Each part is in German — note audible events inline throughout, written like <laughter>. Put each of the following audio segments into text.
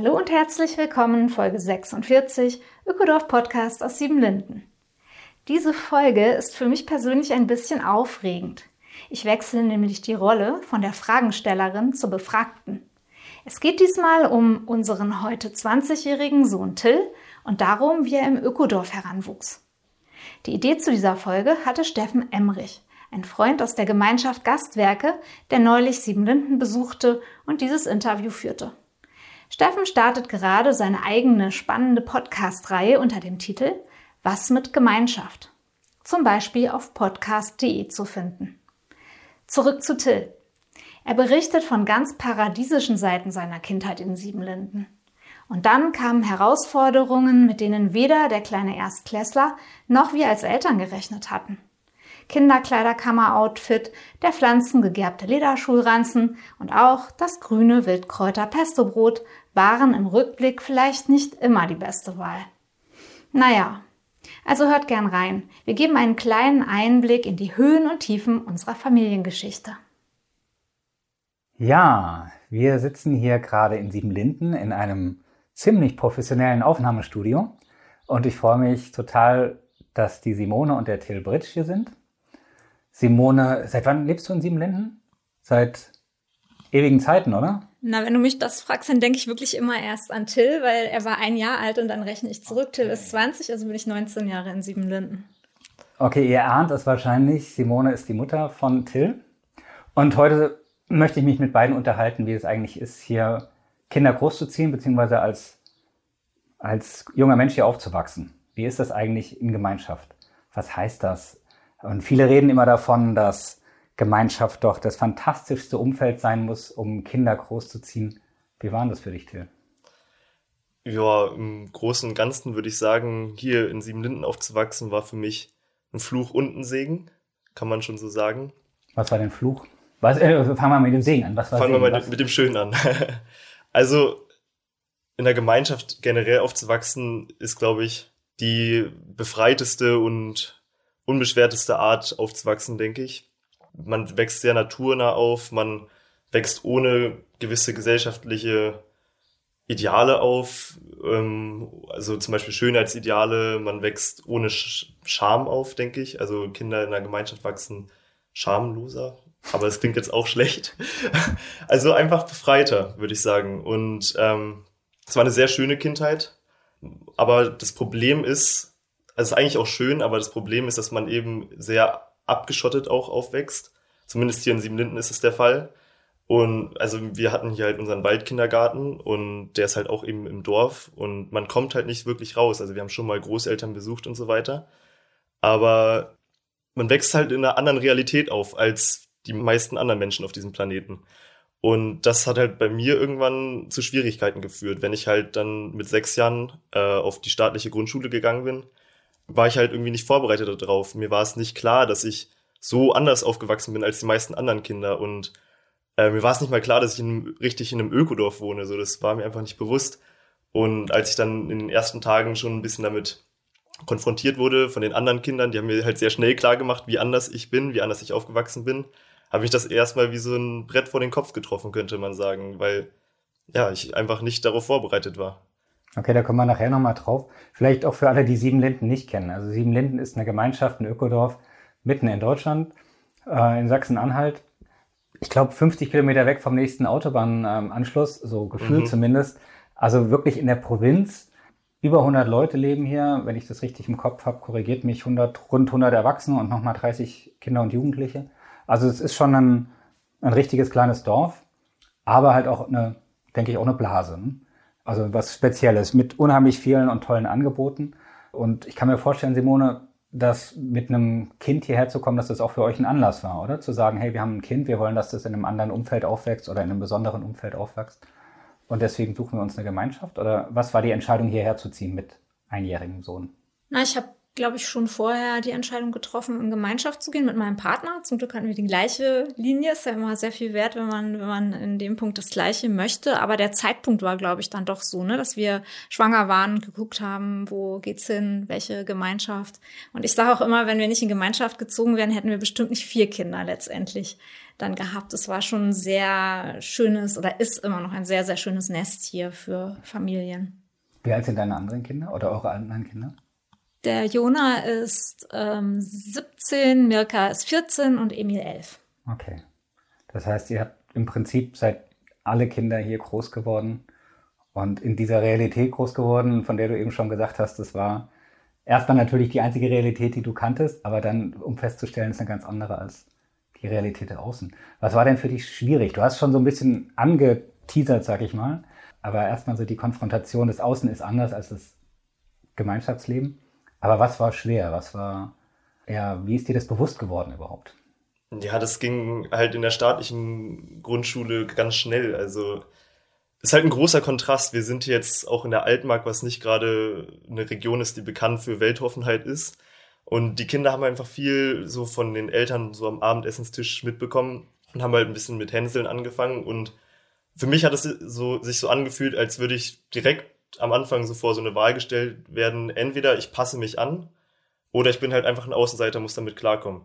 Hallo und herzlich willkommen, Folge 46, Ökodorf Podcast aus Siebenlinden. Diese Folge ist für mich persönlich ein bisschen aufregend. Ich wechsle nämlich die Rolle von der Fragenstellerin zur Befragten. Es geht diesmal um unseren heute 20-jährigen Sohn Till und darum, wie er im Ökodorf heranwuchs. Die Idee zu dieser Folge hatte Steffen Emrich, ein Freund aus der Gemeinschaft Gastwerke, der neulich Siebenlinden besuchte und dieses Interview führte. Steffen startet gerade seine eigene spannende Podcast-Reihe unter dem Titel Was mit Gemeinschaft? Zum Beispiel auf podcast.de zu finden. Zurück zu Till. Er berichtet von ganz paradiesischen Seiten seiner Kindheit in Siebenlinden. Und dann kamen Herausforderungen, mit denen weder der kleine Erstklässler noch wir als Eltern gerechnet hatten. Kinderkleiderkammer-Outfit, der pflanzengegerbte Lederschulranzen und auch das grüne Wildkräuter-Pestobrot waren im Rückblick vielleicht nicht immer die beste Wahl. Naja, also hört gern rein. Wir geben einen kleinen Einblick in die Höhen und Tiefen unserer Familiengeschichte. Ja, wir sitzen hier gerade in Siebenlinden in einem ziemlich professionellen Aufnahmestudio und ich freue mich total, dass die Simone und der Till Britsch hier sind. Simone, seit wann lebst du in Siebenlinden? Seit ewigen Zeiten, oder? Na, wenn du mich das fragst, dann denke ich wirklich immer erst an Till, weil er war ein Jahr alt und dann rechne ich zurück. Till ist 20, also bin ich 19 Jahre in Siebenlinden. Okay, ihr ahnt es wahrscheinlich. Simone ist die Mutter von Till. Und heute möchte ich mich mit beiden unterhalten, wie es eigentlich ist, hier Kinder großzuziehen, beziehungsweise als, als junger Mensch hier aufzuwachsen. Wie ist das eigentlich in Gemeinschaft? Was heißt das? Und viele reden immer davon, dass Gemeinschaft doch das fantastischste Umfeld sein muss, um Kinder großzuziehen. Wie war das für dich, Till? Ja, im Großen und Ganzen würde ich sagen, hier in Siebenlinden aufzuwachsen, war für mich ein Fluch und ein Segen, kann man schon so sagen. Was war denn Fluch? Was, äh, fangen wir mit dem Segen an. Was war fangen Segen? wir mal mit dem Schönen an. <laughs> also in der Gemeinschaft generell aufzuwachsen, ist, glaube ich, die befreiteste und unbeschwerteste Art aufzuwachsen, denke ich. Man wächst sehr naturnah auf, man wächst ohne gewisse gesellschaftliche Ideale auf, ähm, also zum Beispiel Schönheitsideale, man wächst ohne Scham auf, denke ich. Also Kinder in einer Gemeinschaft wachsen schamloser, aber es klingt jetzt auch schlecht. <laughs> Also einfach befreiter, würde ich sagen. Und ähm, es war eine sehr schöne Kindheit. Aber das Problem ist, also es ist eigentlich auch schön, aber das Problem ist, dass man eben sehr abgeschottet auch aufwächst. Zumindest hier in Siebenlinden ist es der Fall. Und also wir hatten hier halt unseren Waldkindergarten und der ist halt auch eben im Dorf und man kommt halt nicht wirklich raus. Also wir haben schon mal Großeltern besucht und so weiter. Aber man wächst halt in einer anderen Realität auf als die meisten anderen Menschen auf diesem Planeten. Und das hat halt bei mir irgendwann zu Schwierigkeiten geführt. Wenn ich halt dann mit sechs Jahren äh, auf die staatliche Grundschule gegangen bin, war ich halt irgendwie nicht vorbereitet darauf. Mir war es nicht klar, dass ich so anders aufgewachsen bin als die meisten anderen Kinder. Und äh, mir war es nicht mal klar, dass ich in, richtig in einem Ökodorf wohne. So, das war mir einfach nicht bewusst. Und als ich dann in den ersten Tagen schon ein bisschen damit konfrontiert wurde von den anderen Kindern, die haben mir halt sehr schnell klar gemacht, wie anders ich bin, wie anders ich aufgewachsen bin habe ich das erstmal wie so ein Brett vor den Kopf getroffen, könnte man sagen, weil ja, ich einfach nicht darauf vorbereitet war. Okay, da kommen wir nachher nochmal drauf. Vielleicht auch für alle, die Siebenlinden nicht kennen. Also Siebenlinden ist eine Gemeinschaft, ein Ökodorf mitten in Deutschland, äh, in Sachsen-Anhalt. Ich glaube, 50 Kilometer weg vom nächsten Autobahnanschluss, so gefühlt mhm. zumindest. Also wirklich in der Provinz. Über 100 Leute leben hier. Wenn ich das richtig im Kopf habe, korrigiert mich 100, rund 100 Erwachsene und nochmal 30 Kinder und Jugendliche. Also es ist schon ein, ein richtiges kleines Dorf, aber halt auch eine, denke ich, auch eine Blase. Ne? Also was Spezielles mit unheimlich vielen und tollen Angeboten. Und ich kann mir vorstellen, Simone, dass mit einem Kind hierher zu kommen, dass das auch für euch ein Anlass war, oder? Zu sagen, hey, wir haben ein Kind, wir wollen, dass das in einem anderen Umfeld aufwächst oder in einem besonderen Umfeld aufwächst. Und deswegen suchen wir uns eine Gemeinschaft? Oder was war die Entscheidung, hierher zu ziehen mit einjährigem Sohn? Na, ich habe glaube ich, schon vorher die Entscheidung getroffen, in Gemeinschaft zu gehen mit meinem Partner. Zum Glück hatten wir die gleiche Linie. Ist ja immer sehr viel wert, wenn man, wenn man in dem Punkt das Gleiche möchte. Aber der Zeitpunkt war, glaube ich, dann doch so, ne, dass wir schwanger waren, geguckt haben, wo geht's hin, welche Gemeinschaft. Und ich sage auch immer, wenn wir nicht in Gemeinschaft gezogen wären, hätten wir bestimmt nicht vier Kinder letztendlich dann gehabt. Es war schon ein sehr schönes oder ist immer noch ein sehr, sehr schönes Nest hier für Familien. Wie alt sind deine anderen Kinder oder eure anderen Kinder? Der Jona ist ähm, 17, Mirka ist 14 und Emil 11. Okay. Das heißt, ihr habt im Prinzip seid alle Kinder hier groß geworden und in dieser Realität groß geworden, von der du eben schon gesagt hast, das war erstmal natürlich die einzige Realität, die du kanntest, aber dann, um festzustellen, ist eine ganz andere als die Realität der Außen. Was war denn für dich schwierig? Du hast schon so ein bisschen angeteasert, sag ich mal, aber erstmal so die Konfrontation des Außen ist anders als das Gemeinschaftsleben. Aber was war schwer? Was war, ja, wie ist dir das bewusst geworden überhaupt? Ja, das ging halt in der staatlichen Grundschule ganz schnell. Also ist halt ein großer Kontrast. Wir sind jetzt auch in der Altmark, was nicht gerade eine Region ist, die bekannt für Weltoffenheit ist. Und die Kinder haben einfach viel so von den Eltern so am Abendessenstisch mitbekommen und haben halt ein bisschen mit Hänseln angefangen. Und für mich hat es so, sich so angefühlt, als würde ich direkt am Anfang so vor so eine Wahl gestellt werden, entweder ich passe mich an oder ich bin halt einfach ein Außenseiter, muss damit klarkommen.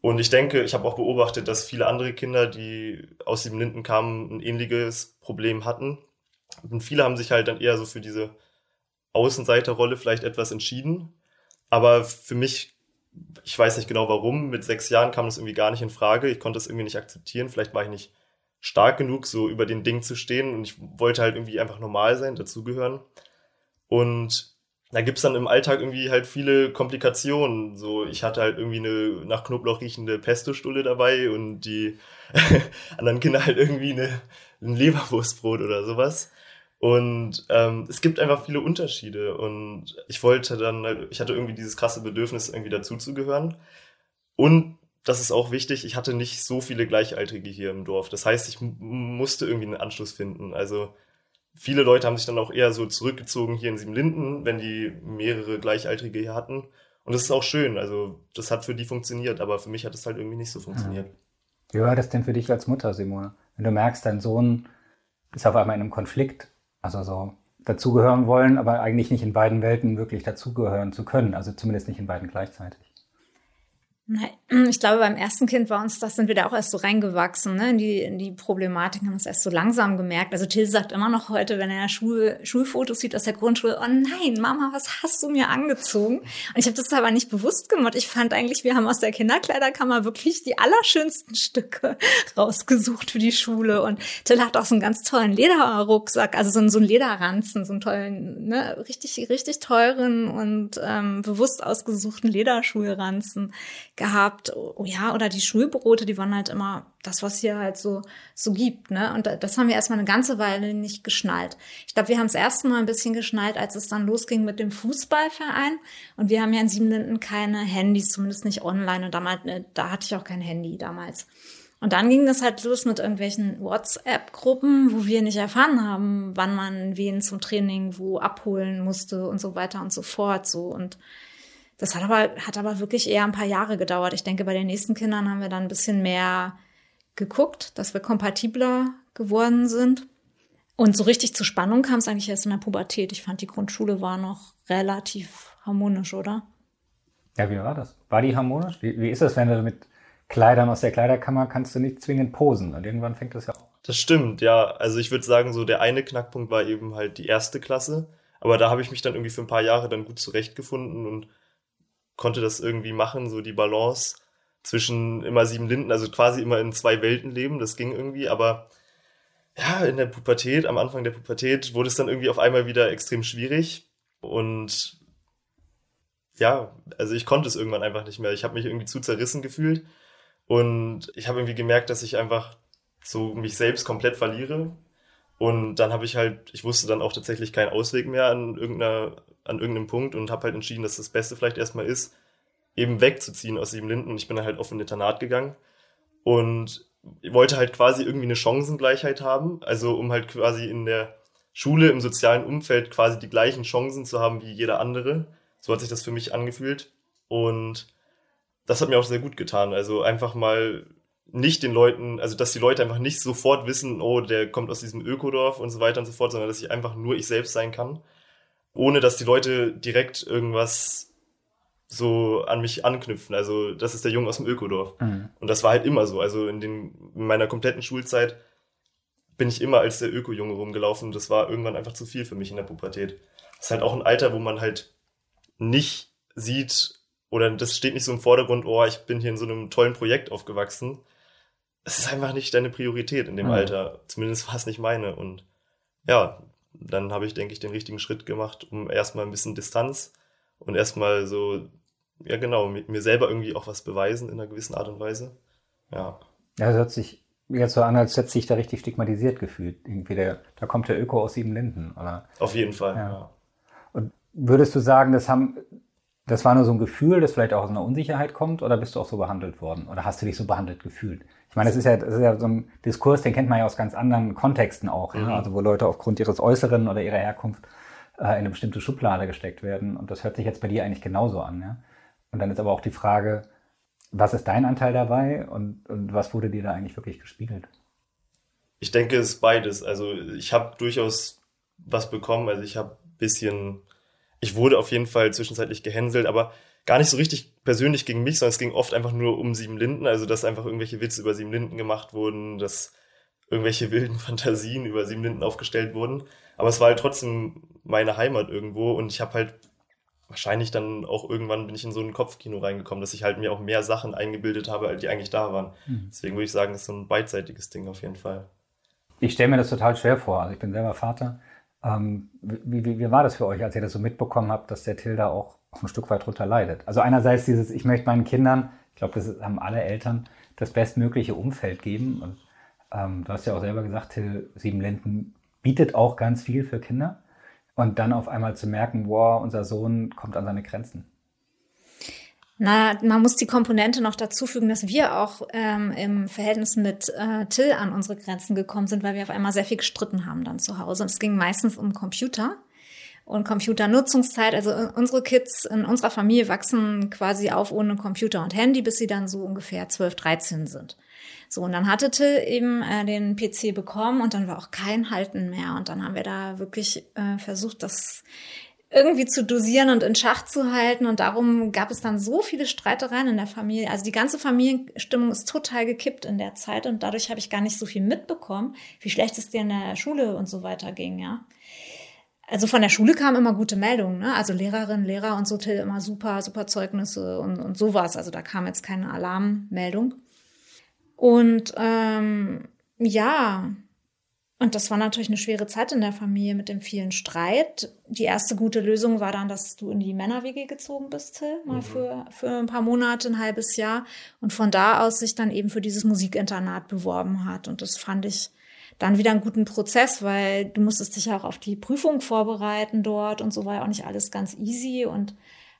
Und ich denke, ich habe auch beobachtet, dass viele andere Kinder, die aus dem Linden kamen, ein ähnliches Problem hatten. Und viele haben sich halt dann eher so für diese Außenseiterrolle vielleicht etwas entschieden. Aber für mich, ich weiß nicht genau warum, mit sechs Jahren kam das irgendwie gar nicht in Frage. Ich konnte das irgendwie nicht akzeptieren. Vielleicht war ich nicht stark genug, so über den Ding zu stehen. Und ich wollte halt irgendwie einfach normal sein, dazugehören. Und da gibt's dann im Alltag irgendwie halt viele Komplikationen. So, ich hatte halt irgendwie eine nach Knoblauch riechende Pesto-Stulle dabei und die <laughs> anderen Kinder halt irgendwie eine, ein Leberwurstbrot oder sowas. Und ähm, es gibt einfach viele Unterschiede. Und ich wollte dann, halt, ich hatte irgendwie dieses krasse Bedürfnis, irgendwie dazuzugehören. Und das ist auch wichtig, ich hatte nicht so viele Gleichaltrige hier im Dorf. Das heißt, ich musste irgendwie einen Anschluss finden. Also viele Leute haben sich dann auch eher so zurückgezogen hier in Siebenlinden, wenn die mehrere Gleichaltrige hier hatten. Und das ist auch schön. Also das hat für die funktioniert, aber für mich hat es halt irgendwie nicht so funktioniert. Wie war das denn für dich als Mutter, Simone? Wenn du merkst, dein Sohn ist auf einmal in einem Konflikt, also so dazugehören wollen, aber eigentlich nicht in beiden Welten wirklich dazugehören zu können, also zumindest nicht in beiden gleichzeitig. Ich glaube, beim ersten Kind war uns das, sind wir da auch erst so reingewachsen, ne? in, die, in die Problematik, haben es erst so langsam gemerkt. Also Till sagt immer noch heute, wenn er Schul, Schulfotos sieht aus der Grundschule, oh nein, Mama, was hast du mir angezogen? Und ich habe das aber nicht bewusst gemacht. Ich fand eigentlich, wir haben aus der Kinderkleiderkammer wirklich die allerschönsten Stücke <laughs> rausgesucht für die Schule. Und Till hat auch so einen ganz tollen Lederrucksack, also so einen, so einen Lederranzen, so einen tollen, ne, richtig, richtig teuren und ähm, bewusst ausgesuchten Lederschulranzen gehabt. Oh, ja, oder die Schulbrote, die waren halt immer das, was hier halt so, so gibt. Ne? Und das haben wir erstmal eine ganze Weile nicht geschnallt. Ich glaube, wir haben es erst mal ein bisschen geschnallt, als es dann losging mit dem Fußballverein. Und wir haben ja in Siebenlinden keine Handys, zumindest nicht online. Und damals, ne, da hatte ich auch kein Handy damals. Und dann ging das halt los mit irgendwelchen WhatsApp-Gruppen, wo wir nicht erfahren haben, wann man wen zum Training wo abholen musste und so weiter und so fort. So und das hat aber, hat aber wirklich eher ein paar Jahre gedauert. Ich denke, bei den nächsten Kindern haben wir dann ein bisschen mehr geguckt, dass wir kompatibler geworden sind. Und so richtig zur Spannung kam es eigentlich erst in der Pubertät. Ich fand, die Grundschule war noch relativ harmonisch, oder? Ja, wie war das? War die harmonisch? Wie, wie ist das, wenn du mit Kleidern aus der Kleiderkammer kannst du nicht zwingend posen und irgendwann fängt das ja auch. Das stimmt, ja. Also ich würde sagen, so der eine Knackpunkt war eben halt die erste Klasse. Aber da habe ich mich dann irgendwie für ein paar Jahre dann gut zurechtgefunden und konnte das irgendwie machen, so die Balance zwischen immer sieben Linden, also quasi immer in zwei Welten leben, das ging irgendwie, aber ja, in der Pubertät, am Anfang der Pubertät wurde es dann irgendwie auf einmal wieder extrem schwierig und ja, also ich konnte es irgendwann einfach nicht mehr. Ich habe mich irgendwie zu zerrissen gefühlt und ich habe irgendwie gemerkt, dass ich einfach so mich selbst komplett verliere. Und dann habe ich halt, ich wusste dann auch tatsächlich keinen Ausweg mehr an irgendeiner an irgendeinem Punkt und habe halt entschieden, dass das Beste vielleicht erstmal ist, eben wegzuziehen aus Siebenlinden. Und ich bin dann halt auf ein Internat gegangen und wollte halt quasi irgendwie eine Chancengleichheit haben. Also um halt quasi in der Schule, im sozialen Umfeld quasi die gleichen Chancen zu haben wie jeder andere. So hat sich das für mich angefühlt. Und das hat mir auch sehr gut getan. Also einfach mal nicht den Leuten, also dass die Leute einfach nicht sofort wissen, oh, der kommt aus diesem Ökodorf und so weiter und so fort, sondern dass ich einfach nur ich selbst sein kann, ohne dass die Leute direkt irgendwas so an mich anknüpfen. Also das ist der Junge aus dem Ökodorf. Mhm. Und das war halt immer so. Also in, den, in meiner kompletten Schulzeit bin ich immer als der Öko-Junge rumgelaufen. Das war irgendwann einfach zu viel für mich in der Pubertät. Das ist halt auch ein Alter, wo man halt nicht sieht, oder das steht nicht so im Vordergrund, oh, ich bin hier in so einem tollen Projekt aufgewachsen. Es ist einfach nicht deine Priorität in dem mhm. Alter. Zumindest war es nicht meine. Und ja, dann habe ich, denke ich, den richtigen Schritt gemacht, um erstmal ein bisschen Distanz und erstmal so, ja genau, mir selber irgendwie auch was beweisen in einer gewissen Art und Weise. Ja. Ja, das hört sich jetzt so an, als hätte sich da richtig stigmatisiert gefühlt. Irgendwie der, da kommt der Öko aus Siebenlinden, oder? Auf jeden Fall, ja. ja. Und würdest du sagen, das haben, das war nur so ein Gefühl, das vielleicht auch aus einer Unsicherheit kommt, oder bist du auch so behandelt worden? Oder hast du dich so behandelt gefühlt? Ich meine, das ist ja, das ist ja so ein Diskurs, den kennt man ja aus ganz anderen Kontexten auch, mhm. ja? also wo Leute aufgrund ihres Äußeren oder ihrer Herkunft äh, in eine bestimmte Schublade gesteckt werden. Und das hört sich jetzt bei dir eigentlich genauso an. Ja? Und dann ist aber auch die Frage, was ist dein Anteil dabei und, und was wurde dir da eigentlich wirklich gespiegelt? Ich denke, es ist beides. Also ich habe durchaus was bekommen. Also ich habe ein bisschen, ich wurde auf jeden Fall zwischenzeitlich gehänselt, aber gar nicht so richtig persönlich gegen mich, sondern es ging oft einfach nur um Sieben Linden. Also dass einfach irgendwelche Witze über Sieben Linden gemacht wurden, dass irgendwelche <laughs> wilden Fantasien über Sieben Linden aufgestellt wurden. Aber es war halt trotzdem meine Heimat irgendwo und ich habe halt wahrscheinlich dann auch irgendwann bin ich in so ein Kopfkino reingekommen, dass ich halt mir auch mehr Sachen eingebildet habe, die eigentlich da waren. Mhm. Deswegen würde ich sagen, das ist so ein beidseitiges Ding auf jeden Fall. Ich stelle mir das total schwer vor. Also ich bin selber Vater. Ähm, wie, wie, wie, war das für euch, als ihr das so mitbekommen habt, dass der Till da auch ein Stück weit drunter leidet? Also einerseits dieses, ich möchte meinen Kindern, ich glaube, das haben alle Eltern, das bestmögliche Umfeld geben. Und ähm, du hast ja auch selber gesagt, Till Siebenlinden bietet auch ganz viel für Kinder. Und dann auf einmal zu merken, wow, unser Sohn kommt an seine Grenzen. Na, man muss die Komponente noch dazu fügen, dass wir auch ähm, im Verhältnis mit äh, Till an unsere Grenzen gekommen sind, weil wir auf einmal sehr viel gestritten haben dann zu Hause. Und es ging meistens um Computer und Computernutzungszeit. Also äh, unsere Kids in unserer Familie wachsen quasi auf ohne Computer und Handy, bis sie dann so ungefähr 12, 13 sind. So, und dann hatte Till eben äh, den PC bekommen und dann war auch kein Halten mehr. Und dann haben wir da wirklich äh, versucht, das irgendwie zu dosieren und in Schach zu halten. Und darum gab es dann so viele Streitereien in der Familie. Also die ganze Familienstimmung ist total gekippt in der Zeit und dadurch habe ich gar nicht so viel mitbekommen, wie schlecht es dir in der Schule und so weiter ging, ja. Also von der Schule kamen immer gute Meldungen, ne? Also Lehrerinnen, Lehrer und so Till immer super, super Zeugnisse und, und sowas. Also da kam jetzt keine Alarmmeldung. Und ähm, ja, und das war natürlich eine schwere Zeit in der Familie mit dem vielen Streit. Die erste gute Lösung war dann, dass du in die Männer-WG gezogen bist, Till, mal mhm. für, für ein paar Monate, ein halbes Jahr. Und von da aus sich dann eben für dieses Musikinternat beworben hat. Und das fand ich dann wieder einen guten Prozess, weil du musstest dich ja auch auf die Prüfung vorbereiten dort und so war ja auch nicht alles ganz easy. Und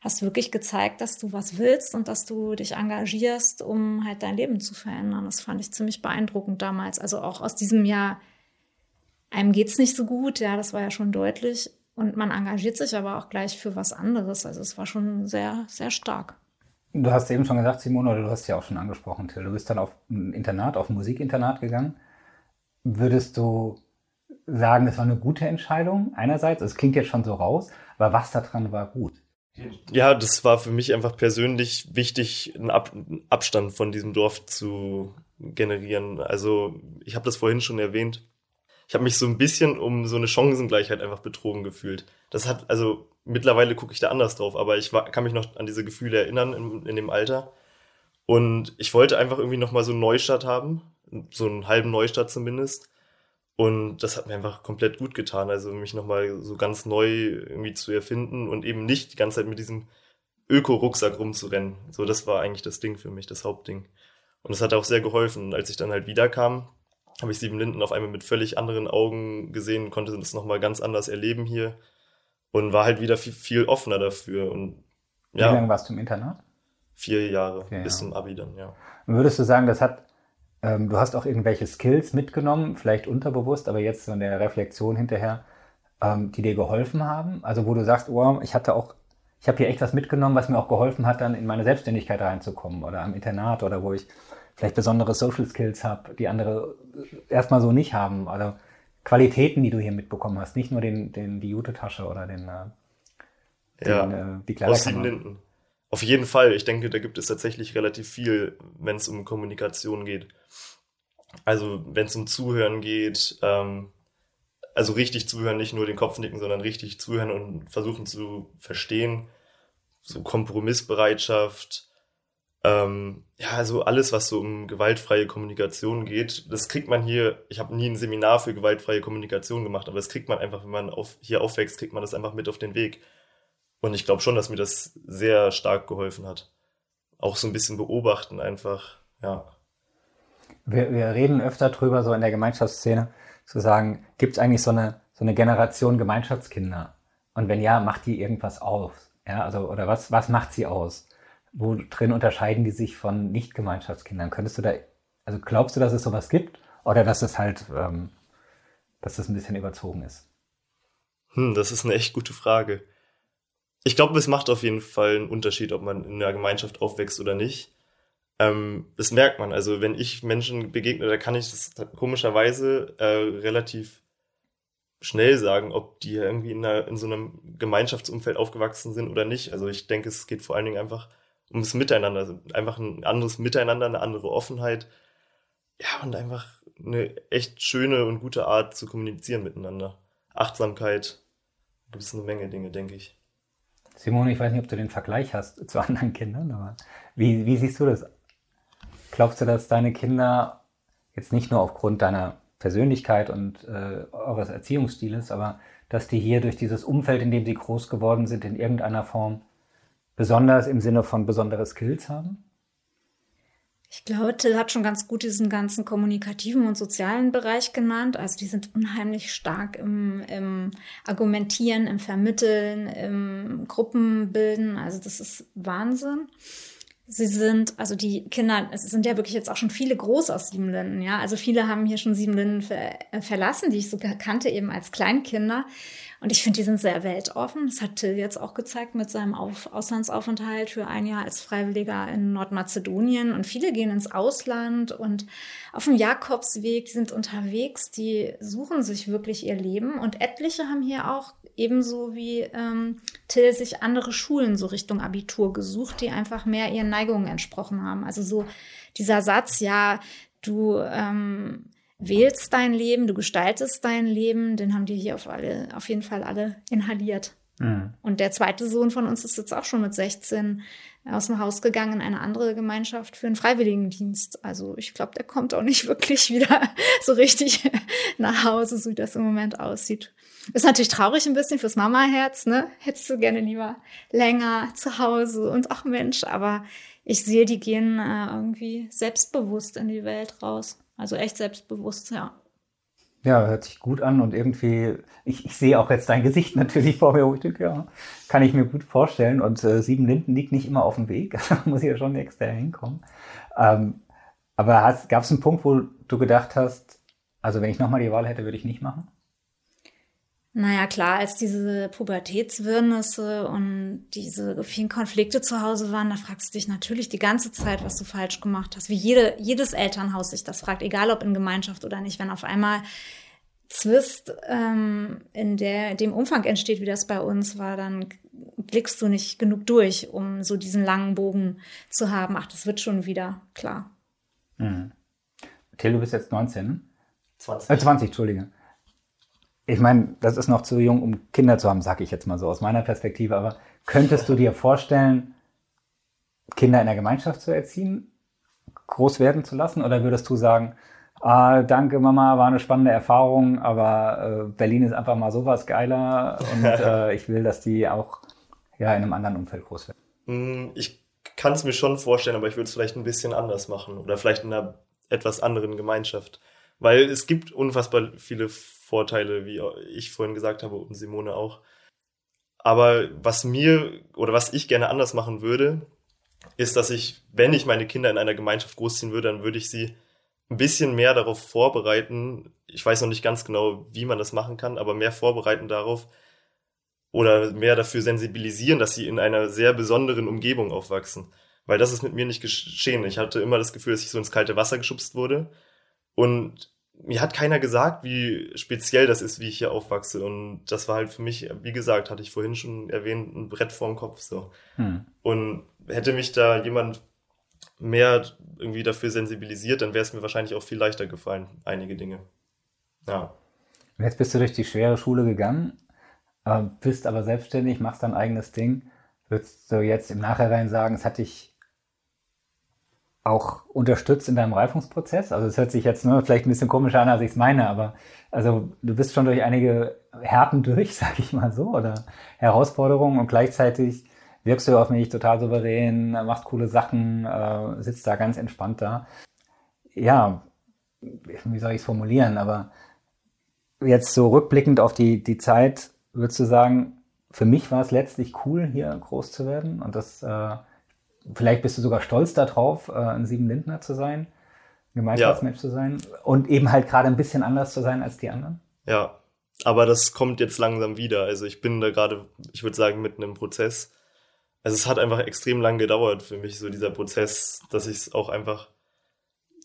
hast wirklich gezeigt, dass du was willst und dass du dich engagierst, um halt dein Leben zu verändern. Das fand ich ziemlich beeindruckend damals. Also auch aus diesem Jahr, einem geht's nicht so gut, ja, das war ja schon deutlich. Und man engagiert sich aber auch gleich für was anderes. Also es war schon sehr, sehr stark. Du hast eben schon gesagt, Simone, oder du hast ja auch schon angesprochen, Till, du bist dann auf ein Internat, auf ein Musikinternat gegangen. Würdest du sagen, das war eine gute Entscheidung einerseits? Es klingt jetzt schon so raus, aber was daran war gut? Ja, das war für mich einfach persönlich wichtig, einen, Ab Abstand von diesem Dorf zu generieren. Also ich habe das vorhin schon erwähnt. Ich habe mich so ein bisschen um so eine Chancengleichheit einfach betrogen gefühlt. Das hat, also mittlerweile gucke ich da anders drauf, aber ich war, kann mich noch an diese Gefühle erinnern in, in dem Alter. Und ich wollte einfach irgendwie nochmal so einen Neustart haben, so einen halben Neustart zumindest. Und das hat mir einfach komplett gut getan, also mich nochmal so ganz neu irgendwie zu erfinden und eben nicht die ganze Zeit mit diesem Öko-Rucksack rumzurennen. So, das war eigentlich das Ding für mich, das Hauptding. Und das hat auch sehr geholfen. Und als ich dann halt wiederkam, habe ich Sieben Linden auf einmal mit völlig anderen Augen gesehen, konnte das nochmal ganz anders erleben hier und war halt wieder viel, viel offener dafür. Und ja. Wie lange warst du im Internat? vier Jahre ja, bis zum Abi dann, ja. würdest du sagen, das hat, ähm, du hast auch irgendwelche Skills mitgenommen, vielleicht unterbewusst, aber jetzt in der Reflexion hinterher, ähm, die dir geholfen haben? Also wo du sagst, oh, ich hatte auch, ich habe hier echt was mitgenommen, was mir auch geholfen hat, dann in meine Selbstständigkeit reinzukommen oder am Internat oder wo ich vielleicht besondere Social Skills habe, die andere erstmal so nicht haben. Also Qualitäten, die du hier mitbekommen hast, nicht nur den, den, die Jute-Tasche oder den, äh, den ja, äh, die Kleiderkammer. Auf jeden Fall. Ich denke, da gibt es tatsächlich relativ viel, wenn es um Kommunikation geht. Also wenn es um Zuhören geht, ähm, also richtig zuhören, nicht nur den Kopf nicken, sondern richtig zuhören und versuchen zu verstehen. So Kompromissbereitschaft, ähm, ja, also alles, was so um gewaltfreie Kommunikation geht, das kriegt man hier, ich habe nie ein Seminar für gewaltfreie Kommunikation gemacht, aber das kriegt man einfach, wenn man auf, hier aufwächst, kriegt man das einfach mit auf den Weg. Und ich glaube schon, dass mir das sehr stark geholfen hat. Auch so ein bisschen beobachten einfach, ja. Wir, wir reden öfter drüber, so in der Gemeinschaftsszene, zu sagen, gibt es eigentlich so eine, so eine Generation Gemeinschaftskinder? Und wenn ja, macht die irgendwas aus? Ja, also, oder was, was macht sie aus? Wo drin unterscheiden die sich von Nicht-Gemeinschaftskindern? Könntest du da, also glaubst du, dass es sowas gibt? Oder dass es halt, ähm, dass das ein bisschen überzogen ist? Hm, das ist eine echt gute Frage. Ich glaube, es macht auf jeden Fall einen Unterschied, ob man in einer Gemeinschaft aufwächst oder nicht. Ähm, das merkt man. Also wenn ich Menschen begegne, da kann ich das komischerweise äh, relativ schnell sagen, ob die irgendwie in, einer, in so einem Gemeinschaftsumfeld aufgewachsen sind oder nicht. Also ich denke, es geht vor allen Dingen einfach ums Miteinander, also einfach ein anderes Miteinander, eine andere Offenheit. Ja, und einfach eine echt schöne und gute Art zu kommunizieren miteinander. Achtsamkeit, gibt es eine Menge Dinge, denke ich. Simone, ich weiß nicht, ob du den Vergleich hast zu anderen Kindern, aber wie, wie siehst du das? Glaubst du, dass deine Kinder jetzt nicht nur aufgrund deiner Persönlichkeit und äh, eures Erziehungsstiles, aber dass die hier durch dieses Umfeld, in dem sie groß geworden sind, in irgendeiner Form besonders im Sinne von besondere Skills haben? Ich glaube, Till hat schon ganz gut diesen ganzen kommunikativen und sozialen Bereich genannt. Also die sind unheimlich stark im, im Argumentieren, im Vermitteln, im Gruppenbilden. Also das ist Wahnsinn. Sie sind, also die Kinder, es sind ja wirklich jetzt auch schon viele groß aus Siebenlinden, ja. Also viele haben hier schon Siebenlinden ver verlassen, die ich sogar kannte eben als Kleinkinder. Und ich finde, die sind sehr weltoffen. Das hat Till jetzt auch gezeigt mit seinem Auf Auslandsaufenthalt für ein Jahr als Freiwilliger in Nordmazedonien. Und viele gehen ins Ausland und auf dem Jakobsweg, die sind unterwegs, die suchen sich wirklich ihr Leben. Und etliche haben hier auch ebenso wie ähm, Till sich andere Schulen so Richtung Abitur gesucht, die einfach mehr ihren Neigungen entsprochen haben. Also so dieser Satz, ja, du ähm, wählst dein Leben, du gestaltest dein Leben, den haben die hier auf, alle, auf jeden Fall alle inhaliert. Mhm. Und der zweite Sohn von uns ist jetzt auch schon mit 16 aus dem Haus gegangen in eine andere Gemeinschaft für einen Freiwilligendienst. Also ich glaube, der kommt auch nicht <laughs> wirklich wieder so richtig <laughs> nach Hause, so wie das im Moment aussieht. Ist natürlich traurig ein bisschen fürs Mama-Herz, ne? Hättest du gerne lieber länger zu Hause und ach Mensch, aber ich sehe, die gehen äh, irgendwie selbstbewusst in die Welt raus. Also echt selbstbewusst, ja. Ja, hört sich gut an und irgendwie, ich, ich sehe auch jetzt dein Gesicht <laughs> natürlich vor mir, wo ich denke, ja, kann ich mir gut vorstellen. Und äh, Sieben Linden liegt nicht immer auf dem Weg, <laughs> da muss ich ja schon extra hinkommen. Ähm, aber gab es einen Punkt, wo du gedacht hast, also wenn ich nochmal die Wahl hätte, würde ich nicht machen? Naja, klar, als diese Pubertätswirrnisse und diese vielen Konflikte zu Hause waren, da fragst du dich natürlich die ganze Zeit, was du falsch gemacht hast. Wie jede, jedes Elternhaus sich das fragt, egal ob in Gemeinschaft oder nicht, wenn auf einmal Zwist ähm, in der, dem Umfang entsteht, wie das bei uns war, dann blickst du nicht genug durch, um so diesen langen Bogen zu haben. Ach, das wird schon wieder, klar. Mhm. Till, du bist jetzt 19? 20. Äh, 20, Entschuldige ich meine, das ist noch zu jung, um Kinder zu haben, sag ich jetzt mal so aus meiner Perspektive, aber könntest du dir vorstellen, Kinder in der Gemeinschaft zu erziehen, groß werden zu lassen? Oder würdest du sagen, ah, danke Mama, war eine spannende Erfahrung, aber äh, Berlin ist einfach mal sowas geiler und <laughs> äh, ich will, dass die auch ja, in einem anderen Umfeld groß werden? Mm, ich kann es mir schon vorstellen, aber ich würde es vielleicht ein bisschen anders machen oder vielleicht in einer etwas anderen Gemeinschaft. Weil es gibt unfassbar viele Vorteile, wie ich vorhin gesagt habe und Simone auch. Aber was mir oder was ich gerne anders machen würde, ist, dass ich, wenn ich meine Kinder in einer Gemeinschaft großziehen würde, dann würde ich sie ein bisschen mehr darauf vorbereiten. Ich weiß noch nicht ganz genau, wie man das machen kann, aber mehr vorbereiten darauf oder mehr dafür sensibilisieren, dass sie in einer sehr besonderen Umgebung aufwachsen. Weil das ist mit mir nicht geschehen. Ich hatte immer das Gefühl, dass ich so ins kalte Wasser geschubst wurde. Und mir hat keiner gesagt, wie speziell das ist, wie ich hier aufwachse. Und das war halt für mich, wie gesagt, hatte ich vorhin schon erwähnt, ein Brett vorm Kopf so. Hm. Und hätte mich da jemand mehr irgendwie dafür sensibilisiert, dann wäre es mir wahrscheinlich auch viel leichter gefallen, einige Dinge. Ja. Und jetzt bist du durch die schwere Schule gegangen, äh, bist aber selbstständig, machst dein eigenes Ding. Würdest du jetzt im Nachhinein sagen, es hat dich auch unterstützt in deinem Reifungsprozess? Also es hört sich jetzt nur vielleicht ein bisschen komischer an, als ich es meine, aber also du bist schon durch einige Härten durch, <laughs> sag ich mal so, oder Herausforderungen und gleichzeitig wirkst du auf mich total souverän, machst coole Sachen, äh, sitzt da ganz entspannt da. Ja, wie soll ich es formulieren, aber jetzt so rückblickend auf die, die Zeit, würdest du sagen, für mich war es letztlich cool, hier groß zu werden und das äh, vielleicht bist du sogar stolz darauf, äh, ein Siebenlindner zu sein, Gemeinschaftsmensch ja. zu sein und eben halt gerade ein bisschen anders zu sein als die anderen? Ja, aber das kommt jetzt langsam wieder. Also ich bin da gerade, ich würde sagen, mitten im Prozess. Also es hat einfach extrem lang gedauert für mich, so dieser Prozess, dass ich es auch einfach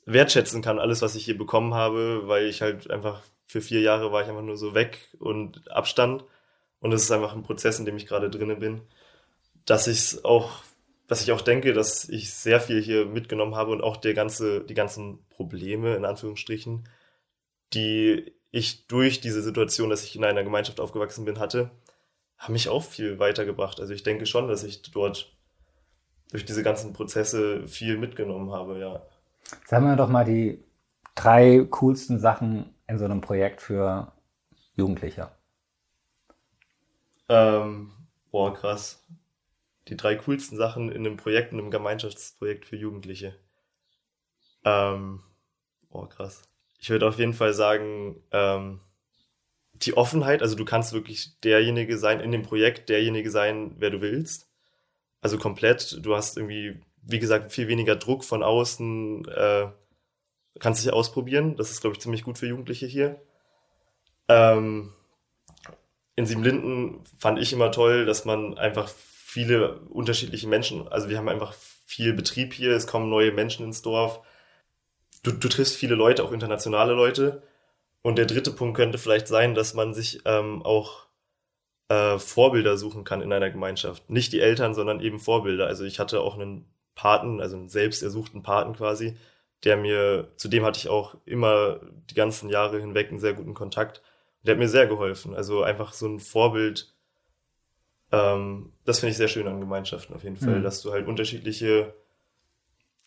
wertschätzen kann, alles, was ich hier bekommen habe, weil ich halt einfach für vier Jahre war ich einfach nur so weg und Abstand. Und es ist einfach ein Prozess, in dem ich gerade drinne bin, dass ich es auch dass ich auch denke, dass ich sehr viel hier mitgenommen habe und auch der ganze, die ganzen Probleme, in Anführungsstrichen, die ich durch diese Situation, dass ich in einer Gemeinschaft aufgewachsen bin, hatte, haben mich auch viel weitergebracht. Also ich denke schon, dass ich dort durch diese ganzen Prozesse viel mitgenommen habe, ja. Sagen wir doch mal die drei coolsten Sachen in so einem Projekt für Jugendliche. Ähm, boah, krass die drei coolsten Sachen in einem Projekt, in einem Gemeinschaftsprojekt für Jugendliche. Ähm, oh, krass. Ich würde auf jeden Fall sagen, ähm, die Offenheit, also du kannst wirklich derjenige sein in dem Projekt, derjenige sein, wer du willst. Also komplett. Du hast irgendwie, wie gesagt, viel weniger Druck von außen, äh, kannst dich ausprobieren. Das ist, glaube ich, ziemlich gut für Jugendliche hier. Ähm, in Siebenlinden fand ich immer toll, dass man einfach viele unterschiedliche Menschen. Also wir haben einfach viel Betrieb hier, es kommen neue Menschen ins Dorf. Du, du triffst viele Leute, auch internationale Leute. Und der dritte Punkt könnte vielleicht sein, dass man sich ähm, auch äh, Vorbilder suchen kann in einer Gemeinschaft. Nicht die Eltern, sondern eben Vorbilder. Also ich hatte auch einen Paten, also einen selbst ersuchten Paten quasi, der mir, zu dem hatte ich auch immer die ganzen Jahre hinweg einen sehr guten Kontakt. Der hat mir sehr geholfen. Also einfach so ein Vorbild, ähm, das finde ich sehr schön an Gemeinschaften auf jeden Fall, mhm. dass du halt unterschiedliche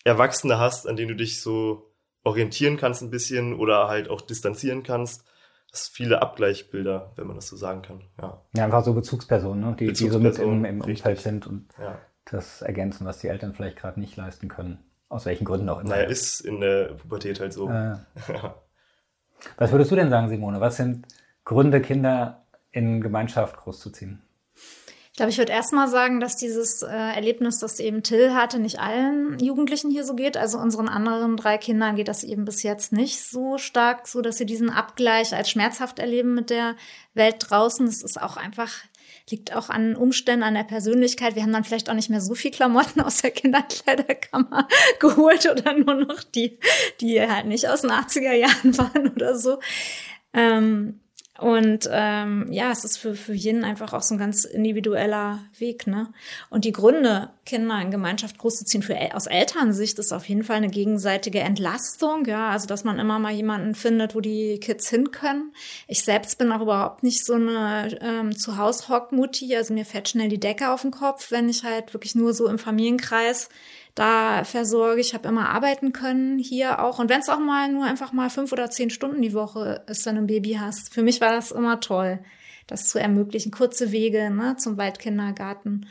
Erwachsene hast, an denen du dich so orientieren kannst ein bisschen oder halt auch distanzieren kannst. Das sind viele Abgleichbilder, wenn man das so sagen kann. Ja, ja einfach so Bezugspersonen, ne? die, die so mit im, im Umfeld sind und ja. das ergänzen, was die Eltern vielleicht gerade nicht leisten können. Aus welchen Gründen auch immer. Naja, ist in der Pubertät halt so. Äh. <laughs> was würdest du denn sagen, Simone? Was sind Gründe, Kinder in Gemeinschaft großzuziehen? Ich glaube, ich würde erstmal sagen, dass dieses äh, Erlebnis, das eben Till hatte, nicht allen Jugendlichen hier so geht. Also unseren anderen drei Kindern geht das eben bis jetzt nicht so stark, so dass sie diesen Abgleich als schmerzhaft erleben mit der Welt draußen. Das ist auch einfach liegt auch an Umständen, an der Persönlichkeit. Wir haben dann vielleicht auch nicht mehr so viel Klamotten aus der Kinderkleiderkammer <laughs> geholt oder nur noch die, die halt nicht aus den 80er Jahren waren oder so. Ähm, und ähm, ja, es ist für, für jeden einfach auch so ein ganz individueller Weg, ne? Und die Gründe, Kinder in Gemeinschaft großzuziehen, für aus Elternsicht ist auf jeden Fall eine gegenseitige Entlastung, ja, also dass man immer mal jemanden findet, wo die Kids hin können. Ich selbst bin auch überhaupt nicht so eine ähm, Zuhaushock-Mutti, also mir fällt schnell die Decke auf den Kopf, wenn ich halt wirklich nur so im Familienkreis da versorge. Ich habe immer arbeiten können hier auch. Und wenn es auch mal nur einfach mal fünf oder zehn Stunden die Woche ist, wenn du ein Baby hast. Für mich war das immer toll, das zu ermöglichen. Kurze Wege ne, zum Waldkindergarten.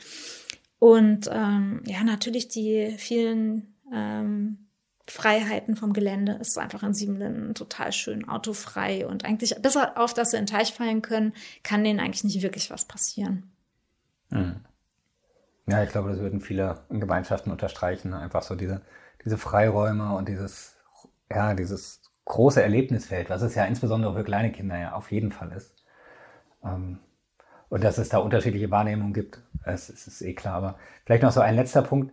Und ähm, ja, natürlich die vielen ähm, Freiheiten vom Gelände ist einfach in Siebenlinden total schön, autofrei und eigentlich, bis auf, dass sie in den Teich fallen können, kann denen eigentlich nicht wirklich was passieren. Hm. Ja, ich glaube, das würden viele in Gemeinschaften unterstreichen. Einfach so diese, diese Freiräume und dieses, ja, dieses große Erlebnisfeld, was es ja insbesondere für kleine Kinder ja auf jeden Fall ist. Ähm, und dass es da unterschiedliche Wahrnehmungen gibt, das ist, ist eh klar. Aber vielleicht noch so ein letzter Punkt.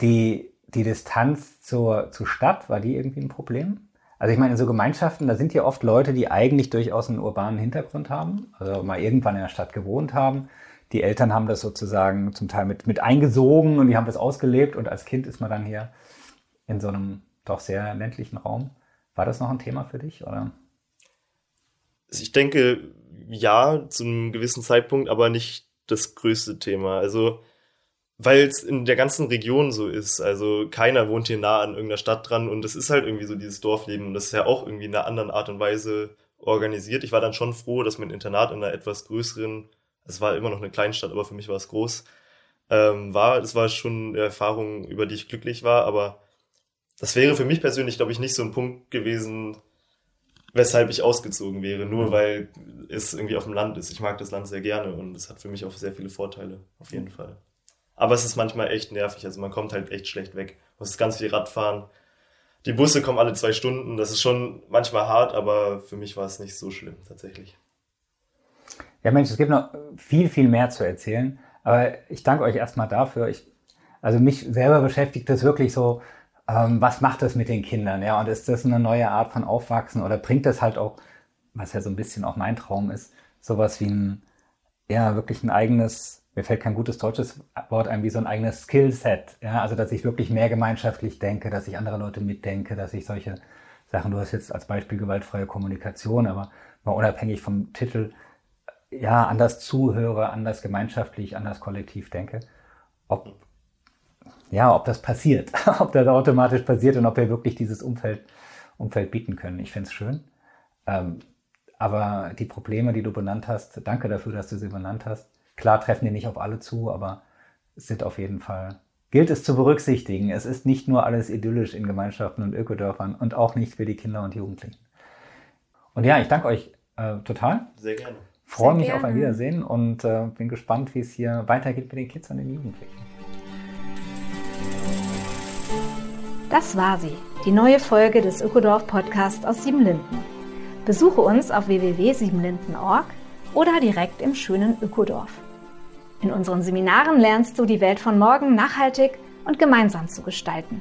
Die, die Distanz zur, zur Stadt, war die irgendwie ein Problem? Also ich meine, in so Gemeinschaften, da sind ja oft Leute, die eigentlich durchaus einen urbanen Hintergrund haben, also mal irgendwann in der Stadt gewohnt haben. Die Eltern haben das sozusagen zum Teil mit, mit eingesogen und die haben das ausgelebt und als Kind ist man dann hier in so einem doch sehr ländlichen Raum. War das noch ein Thema für dich, oder? Ich denke, ja, zu einem gewissen Zeitpunkt, aber nicht das größte Thema. Also weil es in der ganzen Region so ist. Also keiner wohnt hier nah an irgendeiner Stadt dran und es ist halt irgendwie so dieses Dorfleben und das ist ja auch irgendwie in einer anderen Art und Weise organisiert. Ich war dann schon froh, dass mein Internat in einer etwas größeren, es war immer noch eine Kleinstadt, aber für mich war es groß, ähm, war. Das war schon eine Erfahrung, über die ich glücklich war, aber das wäre für mich persönlich, glaube ich, nicht so ein Punkt gewesen, weshalb ich ausgezogen wäre, nur mhm. weil es irgendwie auf dem Land ist. Ich mag das Land sehr gerne und es hat für mich auch sehr viele Vorteile, auf jeden Fall. Aber es ist manchmal echt nervig. Also man kommt halt echt schlecht weg. Man muss ganz viel Radfahren. Die Busse kommen alle zwei Stunden. Das ist schon manchmal hart, aber für mich war es nicht so schlimm tatsächlich. Ja, Mensch, es gibt noch viel, viel mehr zu erzählen. Aber ich danke euch erstmal dafür. Ich, also mich selber beschäftigt das wirklich so, ähm, was macht das mit den Kindern? Ja, und ist das eine neue Art von Aufwachsen oder bringt das halt auch, was ja so ein bisschen auch mein Traum ist, sowas wie ein, ja, wirklich ein eigenes mir fällt kein gutes deutsches Wort ein, wie so ein eigenes Skillset. Ja, also, dass ich wirklich mehr gemeinschaftlich denke, dass ich andere Leute mitdenke, dass ich solche Sachen, du hast jetzt als Beispiel gewaltfreie Kommunikation, aber mal unabhängig vom Titel, ja, anders zuhöre, anders gemeinschaftlich, anders kollektiv denke. Ob, ja, ob das passiert, <laughs> ob das automatisch passiert und ob wir wirklich dieses Umfeld, Umfeld bieten können. Ich finde es schön. Ähm, aber die Probleme, die du benannt hast, danke dafür, dass du sie benannt hast, Klar treffen die nicht auf alle zu, aber es sind auf jeden Fall, gilt es zu berücksichtigen. Es ist nicht nur alles idyllisch in Gemeinschaften und Ökodörfern und auch nicht für die Kinder und Jugendlichen. Und ja, ich danke euch äh, total. Sehr gerne. Freue mich gerne. auf ein Wiedersehen und äh, bin gespannt, wie es hier weitergeht mit den Kids und den Jugendlichen. Das war sie, die neue Folge des Ökodorf Podcasts aus Siebenlinden. Besuche uns auf www.siebenlinden.org oder direkt im schönen Ökodorf. In unseren Seminaren lernst du die Welt von morgen nachhaltig und gemeinsam zu gestalten.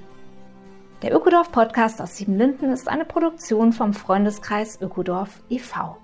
Der Ökodorf Podcast aus Siebenlinden ist eine Produktion vom Freundeskreis Ökodorf e.V.